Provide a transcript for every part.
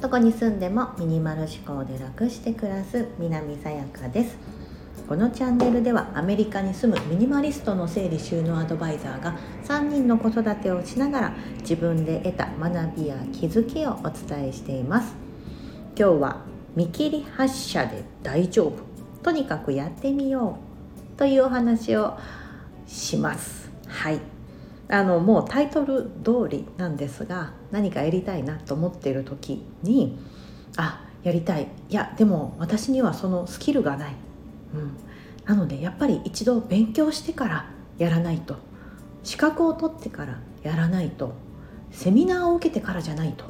どこに住んでもミニマル思考で楽して暮らす南さやかです。このチャンネルではアメリカに住むミニマリストの整理収納アドバイザーが3人の子育てをしながら自分で得た学びや気づきをお伝えしています。今日は見切り発車で大丈夫。とにかくやってみよう。というお話をします。はい。あのもうタイトル通りなんですが何かやりたいなと思っている時にあやりたい。いやでも私にはそのスキルがない。うん、なのでやっぱり一度勉強してからやらないと。資格を取ってからやらないと。セミナーを受けてからじゃないと。っ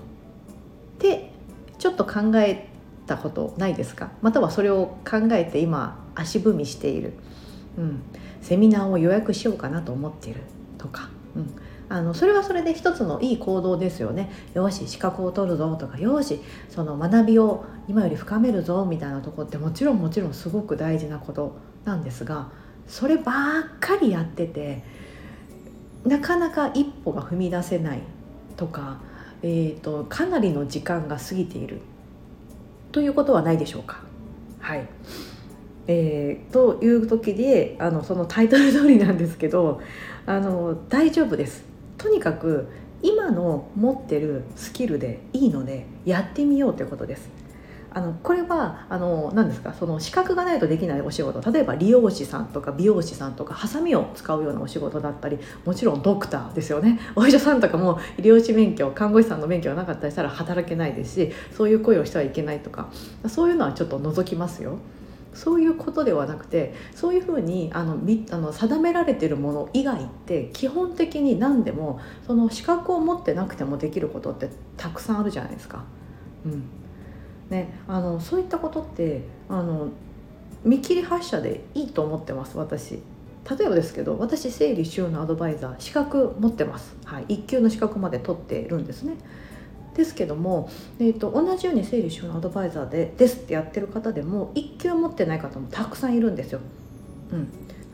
てちょっと考えたことないですか？またはそれを考えて今足踏みしている、うん、セミナーを予約しようかなと思っているとか、うん、あのそれはそれで一つのいい行動ですよね。よし資格を取るぞとかよしその学びを今より深めるぞみたいなとこってもちろんもちろんすごく大事なことなんですがそればっかりやっててなかなか一歩が踏み出せないとか、えーと、かなりの時間が過ぎている。ということはないでしょうか。はい。えー、という時であのそのタイトル通りなんですけどあの大丈夫です。とにかく今の持ってるスキルでいいのでやってみようということです。あのこれはあの何ですかその資格がないとできないお仕事。例えば理容師さんとか美容師さんとかハサミを使うようなお仕事だったりもちろんドクターですよね。お医者さんとかも医療師免許看護師さんの免許がなかったりしたら働けないですしそういう声をしてはいけないとかそういうのはちょっと除きますよ。そういうことではなくてそういうふうにあのあの定められてるもの以外って基本的に何でもその資格を持ってなくてもできることってたくさんあるじゃないですか。うんね、あのそういったことってあの見切り発車でいいと思ってます私。例えばですけど私整理収納アドバイザー資格持ってます、はい、1級の資格まで取ってるんですね。ですけども、えーと、同じように整理収納アドバイザーでですってやってる方でも1級持ってない方もたくさんいるんですよ。うん、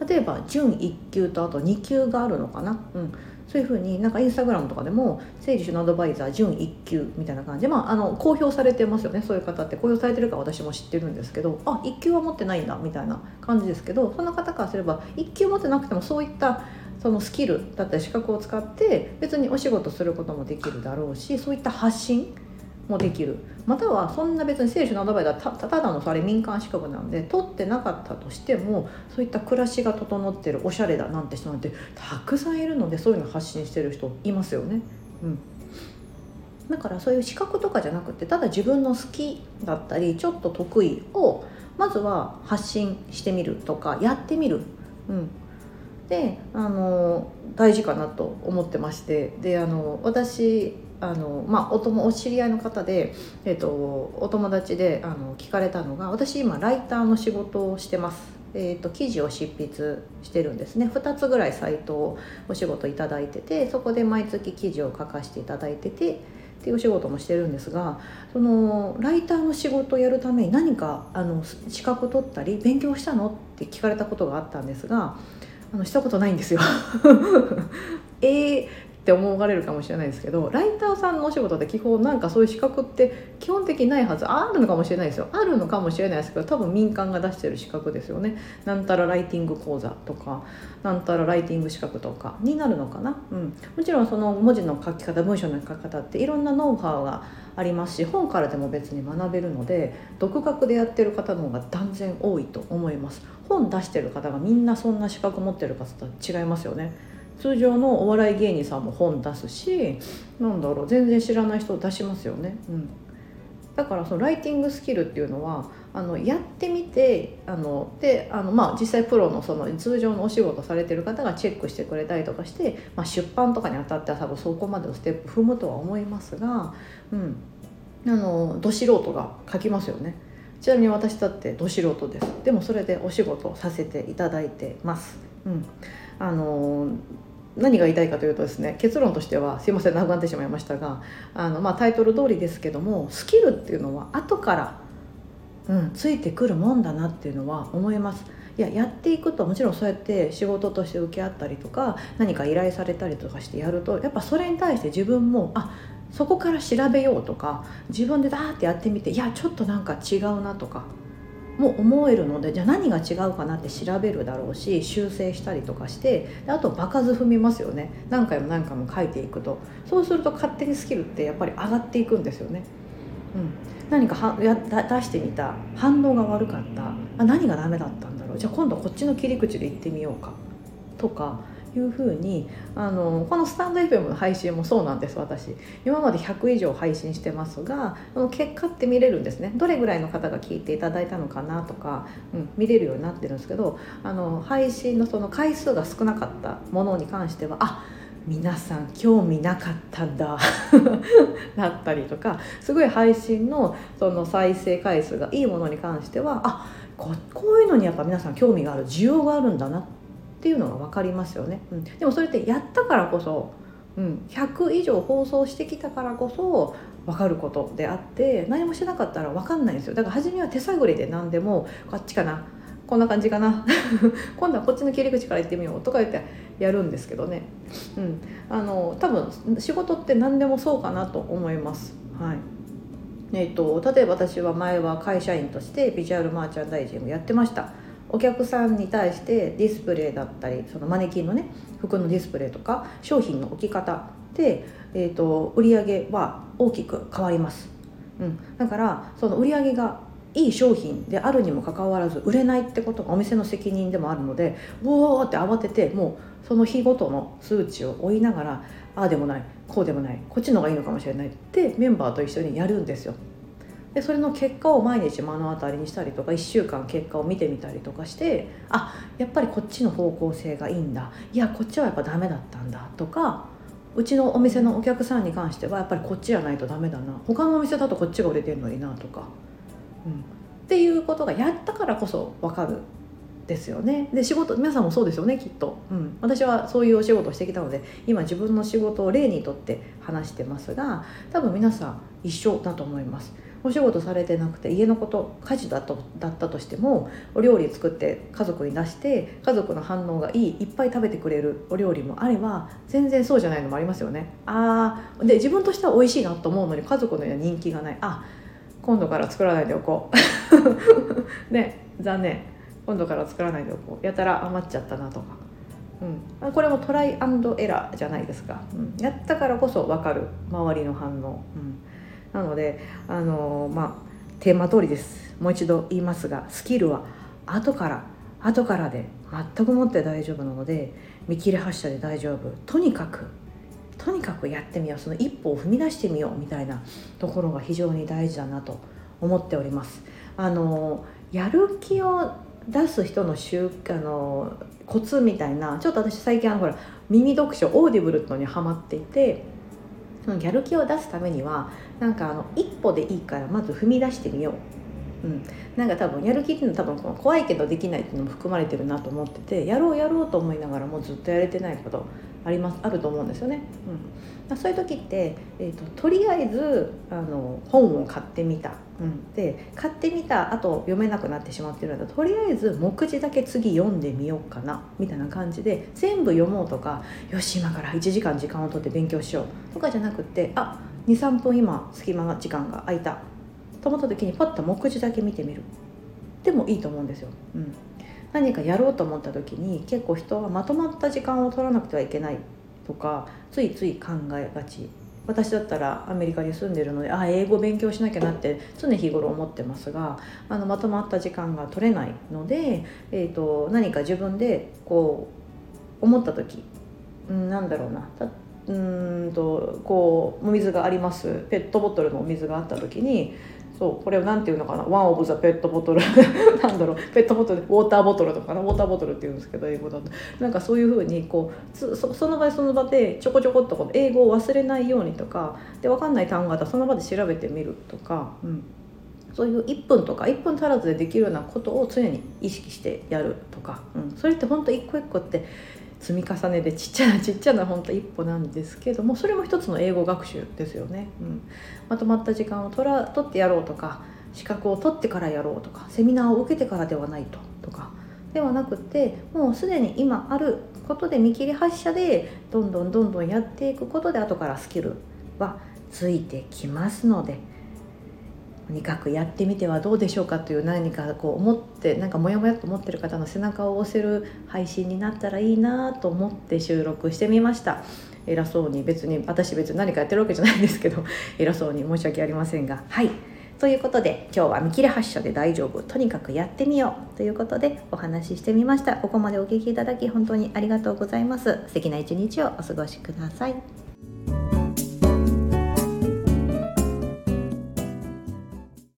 例えば準1級とあと2級があるのかな、うん、そういうふうになんかインスタグラムとかでも整理収納アドバイザー準1級みたいな感じで、まあ、あの公表されてますよね。そういう方って。公表されてるか私も知ってるんですけどあ1級は持ってないんだみたいな感じですけどその方からすれば1級持ってなくてもそういったそのスキルだったり資格を使って別にお仕事することもできるだろうしそういった発信もできる。またはそんな別に聖書のアドバイザーたただのそれ民間資格なんで取ってなかったとしてもそういった暮らしが整ってるおしゃれだなんて人なんてたくさんいるのでそういうの発信してる人いますよね。うん。だからそういう資格とかじゃなくてただ自分の好きだったりちょっと得意をまずは発信してみるとかやってみる、うん、であの大事かなと思ってまして。であの私あの、まあ、おお知り合いの方で、えーと、お友達であの聞かれたのが私今ライターの仕事をしてます。えーと、記事を執筆してるんですね。2つぐらいサイトをお仕事頂いててそこで毎月記事を書かせていただいててっていうお仕事もしてるんですがそのライターの仕事をやるために何かあの資格取ったり勉強したの？って聞かれたことがあったんですがあのしたことないんですよ。えーって思われるかもしれないですけどライターさんのお仕事で基本なんかそういう資格って基本的ないはず。あるのかもしれないですよ。あるのかもしれないですけど多分民間が出してる資格ですよね。なんたらライティング講座とかなんたらライティング資格とかになるのかな、うん、もちろんその文字の書き方文章の書き方っていろんなノウハウがありますし本からでも別に学べるので独学でやってる方の方が断然多いと思います。本出してる方がみんなそんな資格持ってる方と違いますよね。通常のお笑い芸人さんも本出すしなんだろう全然知らない人出しますよね。うん、だからそのライティングスキルっていうのはあのやってみてあのであの、まあ、実際プロのその通常のお仕事されてる方がチェックしてくれたりとかして、まあ、出版とかにあたっては多分そこまでのステップ踏むとは思いますが、うん、あのど素人が書きますよね。ちなみに私だってど素人ですでもそれでお仕事させていただいてます。うん、あの何が言いたいかというとですね結論としてはすいません長くなってしまいましたがあの、まあ、タイトル通りですけどもスキルっていうのは後から、うん、ついてくるもんだなっていうのは思います。いややっていくともちろんそうやって仕事として受け合ったりとか何か依頼されたりとかしてやるとやっぱそれに対して自分もあそこから調べようとか自分でダーってやってみていやちょっとなんか違うなとかも思えるのでじゃあ何が違うかなって調べるだろうし修正したりとかしてあと場数踏みますよね。何回も何回も書いていくと。そうすると勝手にスキルってやっぱり上がっていくんですよね。うん、何かはや出してみた反応が悪かった。あ何がダメだったんだろう。じゃあ今度こっちの切り口で行ってみようか。とかいうふうにあのこのスタンド FM の配信もそうなんです私。今まで100以上配信してますが結果って見れるんですね。どれぐらいの方が聞いていただいたのかなとか、うん、見れるようになってるんですけどあの配信のその回数が少なかったものに関してはあ皆さん興味なかったんだ だったりとかすごい配信のその再生回数がいいものに関してはあここういうのにやっぱ皆さん興味がある需要があるんだなってていうのが分かりますよね、うん、でもそれってやったからこそ、うん、100以上放送してきたからこそ分かることであって何もしなかったら分かんないんですよ。だから初めは手探りで何でもこっちかなこんな感じかな 今度はこっちの切り口から行ってみようとか言ってやるんですけどね、うん、あの多分仕事って何でもそうかなと思います。はい。えーと、例えば私は前は会社員としてビジュアルマーチャンダイジングやってました。お客さんに対してディスプレイだったりそのマネキンのね服のディスプレイとか商品の置き方で、えーと、売り上げは大きく変わります、うん、だからその売り上げがいい商品であるにもかかわらず売れないってことがお店の責任でもあるのでうおーって慌ててもうその日ごとの数値を追いながらああでもないこうでもないこっちの方がいいのかもしれないってメンバーと一緒にやるんですよ。でそれの結果を毎日目の当たりにしたりとか1週間結果を見てみたりとかしてあやっぱりこっちの方向性がいいんだ。いやこっちはやっぱダメだったんだとかうちのお店のお客さんに関してはやっぱりこっちじゃないとダメだな。他のお店だとこっちが売れてるのになとか、うん、っていうことがやったからこそ分かるですよね。で仕事皆さんもそうですよねきっと、うん、私はそういうお仕事をしてきたので今自分の仕事を例にとって話してますが多分皆さん一緒だと思います。お仕事されてなくて家のこと家事だとだったとしてもお料理作って家族に出して家族の反応がいいいっぱい食べてくれるお料理もあれば全然そうじゃないのもありますよね。ああで自分としては美味しいなと思うのに家族のには人気がない。あ今度から作らないでおこう。ね残念。今度から作らないでおこう。やたら余っちゃったなとか。うん、これもトライアンドエラーじゃないですか、うん、やったからこそ分かる。周りの反応、うん、なのであのまあテーマ通りです。もう一度言いますがスキルは後から後からで全くもって大丈夫なので見切り発車で大丈夫。とにかくとにかくやってみよう。その一歩を踏み出してみようみたいなところが非常に大事だなと思っております。あのやる気を出す人の習あのコツみたいなちょっと私最近あのほら耳読書 Audible のにハマっていてそのやる気を出すためにはなんかあの一歩でいいからまず踏み出してみよう。うん、なんか多分やる気っていうのは多分怖いけどできないっていうのも含まれてるなと思っててやろうやろうと思いながらもずっとやれてないことありますあると思うんですよね。うん、そういう時って、えーと、とりあえずあの本を買ってみた、うん、で買ってみたあと読めなくなってしまってるんだとりあえず目次だけ次読んでみようかなみたいな感じで全部読もうとかよし今から1時間時間を取って勉強しようとかじゃなくってあ23分今隙間が時間が空いた。と思った時にパッと目次だけ見てみる。でもいいと思うんですよ。うん。何かやろうと思った時に結構人はまとまった時間を取らなくてはいけないとかついつい考えがち。私だったらアメリカに住んでるのであ英語勉強しなきゃなって常日頃思ってますがあのまとまった時間が取れないので、えーと、何か自分でこう思った時、うん、なんだろうな。うんとこうお水があります。ペットボトルのお水があった時にそうこれを何て言うのかな？ワンオブザペットボトル。なんだろう？ペットボトル。ウォーターボトルとかな？ウォーターボトルって言うんですけど英語だと。なんかそういうふうにこうそその場その場でちょこちょこっとこの英語を忘れないようにとかで分かんない単語があったらその場で調べてみるとか、うん、そういう1分とか1分足らずでできるようなことを常に意識してやるとか、うん、それって本当一個一個って積み重ねでちっちゃなちっちゃな本当一歩なんですけどもそれも一つの英語学習ですよね、うん、まとまった時間を取ら取ってやろうとか資格を取ってからやろうとかセミナーを受けてからではないととかではなくてもうすでに今あることで見切り発車でどんどんどんどんやっていくことで後からスキルはついてきますので。とにかくやってみてはどうでしょうかという何かこう思ってなんかモヤモヤと思ってる方の背中を押せる配信になったらいいなと思って収録してみました。偉そうに別に私別に何かやってるわけじゃないんですけど 偉そうに申し訳ありませんが。はい。ということで今日は見切り発車で大丈夫。とにかくやってみようということでお話ししてみました。ここまでお聴きいただき本当にありがとうございます。素敵な一日をお過ごしください。